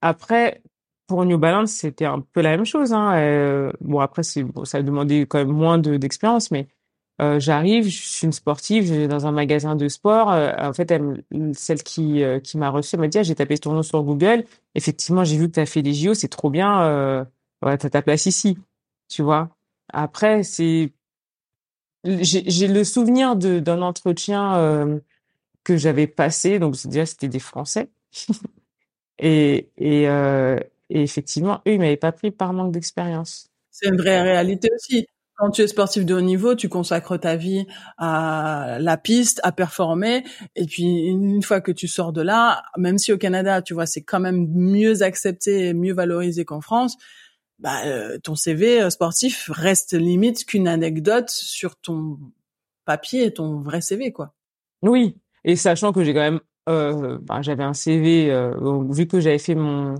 Après, pour New Balance, c'était un peu la même chose. Hein. Euh, bon, après, c'est bon, ça a demandé quand même moins de d'expérience, mais euh, j'arrive, je suis une sportive, je vais dans un magasin de sport. Euh, en fait, elle, celle qui euh, qui m'a reçu, elle m'a dit ah, j'ai tapé ton nom sur Google. Effectivement, j'ai vu que tu as fait les JO, c'est trop bien. Euh, ouais, t'as ta place ici, tu vois. Après, c'est j'ai le souvenir d'un entretien que j'avais passé, donc déjà c'était des Français. et et, et effectivement, eux, ils m'avaient pas pris par manque d'expérience. C'est une vraie réalité aussi. Quand tu es sportif de haut niveau, tu consacres ta vie à la piste, à performer. Et puis, une fois que tu sors de là, même si au Canada, tu vois, c'est quand même mieux accepté et mieux valorisé qu'en France, bah, euh, ton CV euh, sportif reste limite qu'une anecdote sur ton papier et ton vrai CV, quoi. Oui. Et sachant que j'ai quand même, euh, bah, j'avais un CV, euh, vu que j'avais fait mon,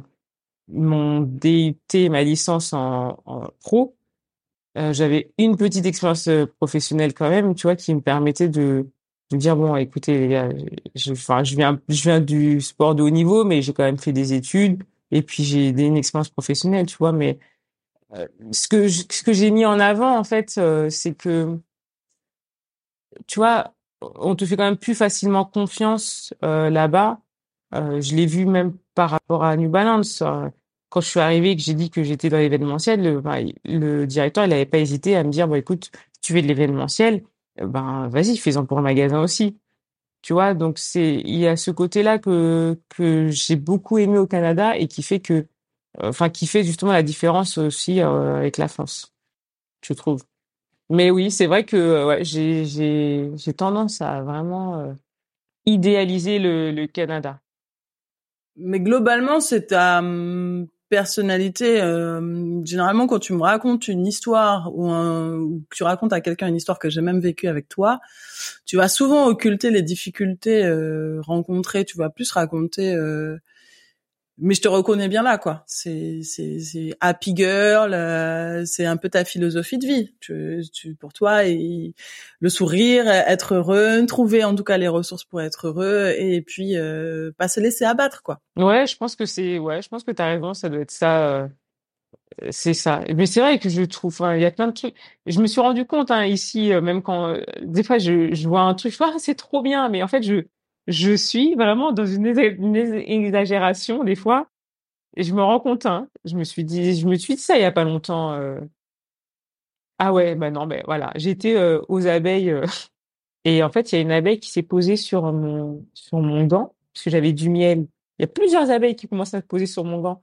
mon DUT, ma licence en, en pro, euh, j'avais une petite expérience euh, professionnelle quand même, tu vois, qui me permettait de, de dire bon, écoutez les gars, je, enfin, je viens, je viens du sport de haut niveau, mais j'ai quand même fait des études et puis j'ai une expérience professionnelle, tu vois. Mais euh, ce que ce que j'ai mis en avant en fait, c'est que tu vois, on te fait quand même plus facilement confiance là-bas. je l'ai vu même par rapport à New Balance quand je suis arrivée et que j'ai dit que j'étais dans l'événementiel, le, bah, directeur, il n'avait pas hésité à me dire, bon, écoute, tu fais de l'événementiel, ben, vas-y, fais-en pour un magasin aussi. Tu vois, donc c'est, il y a ce côté-là que, que j'ai beaucoup aimé au Canada et qui fait que, enfin, qui fait justement la différence aussi euh, avec la France, je trouve. Mais oui, c'est vrai que ouais, j'ai, j'ai, j'ai tendance à vraiment euh, idéaliser le, le Canada. Mais globalement, c'est ta hum, personnalité. Euh, généralement, quand tu me racontes une histoire ou, que tu racontes à quelqu'un une histoire que j'ai même vécue avec toi, tu vas souvent occulter les difficultés euh, rencontrées. Tu vas plus raconter euh, mais je te reconnais bien là, quoi. C'est c'est c'est happy girl, euh, c'est un peu ta philosophie de vie. Tu, tu pour toi le sourire, être heureux, trouver en tout cas les ressources pour être heureux et puis euh, pas se laisser abattre, quoi. Ouais, je pense que c'est ouais, je pense que t'as raison, ça doit être ça. Euh, c'est ça. Mais c'est vrai que je trouve, il y a plein de trucs. Je me suis rendu compte hein, ici, euh, même quand des fois je, je vois un truc, je vois ah, c'est trop bien, mais en fait je je suis vraiment dans une, exagération des fois. Et je me rends compte, hein, je me suis dit, je me suis dit ça il y a pas longtemps. Euh... Ah ouais, bah non, ben voilà, j'étais euh, aux abeilles euh, et en fait il y a une abeille qui s'est posée sur mon sur mon gant parce que j'avais du miel. Il y a plusieurs abeilles qui commencent à se poser sur mon gant.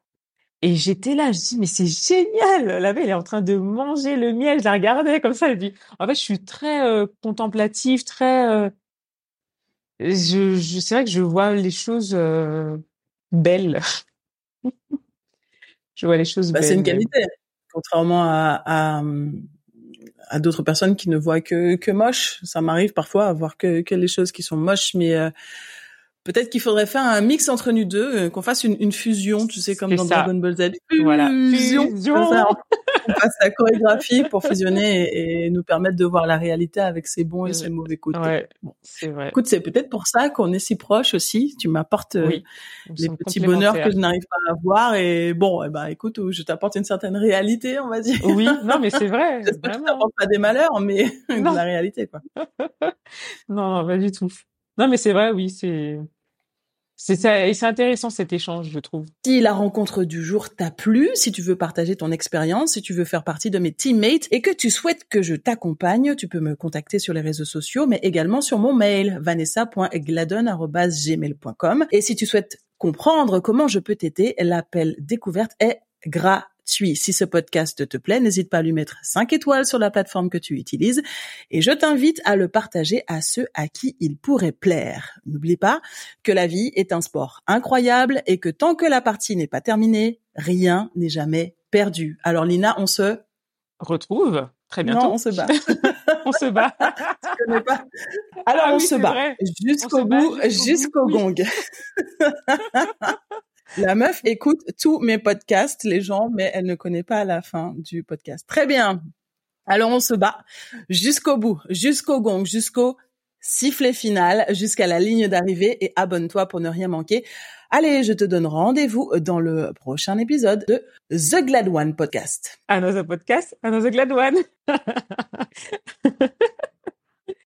Et j'étais là, je dis mais c'est génial, l'abeille est en train de manger le miel. Je la regardais comme ça, elle dit. En fait, je suis très contemplative, très je, je c'est vrai que je vois les choses euh, belles. je vois les choses bah, belles. C'est une qualité, contrairement à, à, à d'autres personnes qui ne voient que, que moche. Ça m'arrive parfois à voir que, que les choses qui sont moches, mais euh, Peut-être qu'il faudrait faire un mix entre nous deux, euh, qu'on fasse une, une, fusion, tu sais, comme dans Dragon Ball Z. Fusion. Voilà. Fusion. on fasse la chorégraphie pour fusionner et, nous permettre de voir la réalité avec ses bons et ses mauvais côtés. Ouais, bon. c'est vrai. Écoute, c'est peut-être pour ça qu'on est si proches aussi. Tu m'apportes euh, oui. les petits bonheurs que je n'arrive pas à voir et bon, eh ben, écoute, je t'apporte une certaine réalité, on va dire. Oui, non, mais c'est vrai. J'espère que tu t'apportes pas des malheurs, mais de la réalité, quoi. non, non, pas du tout. Non, mais c'est vrai, oui, c'est c'est intéressant cet échange, je trouve. Si la rencontre du jour t'a plu, si tu veux partager ton expérience, si tu veux faire partie de mes teammates et que tu souhaites que je t'accompagne, tu peux me contacter sur les réseaux sociaux, mais également sur mon mail vanessa.gladon@gmail.com. Et si tu souhaites comprendre comment je peux t'aider, l'appel découverte est gratuit si ce podcast te plaît, n'hésite pas à lui mettre 5 étoiles sur la plateforme que tu utilises et je t'invite à le partager à ceux à qui il pourrait plaire. N'oublie pas que la vie est un sport incroyable et que tant que la partie n'est pas terminée, rien n'est jamais perdu. Alors Lina, on se retrouve très bientôt. Non, on se bat. on se bat. connais pas. Alors ah on se bat jusqu'au bout, jusqu'au gong. La meuf écoute tous mes podcasts, les gens, mais elle ne connaît pas la fin du podcast. Très bien. Alors on se bat jusqu'au bout, jusqu'au gong, jusqu'au sifflet final, jusqu'à la ligne d'arrivée et abonne-toi pour ne rien manquer. Allez, je te donne rendez-vous dans le prochain épisode de The Glad One Podcast. Another podcast, another Glad One.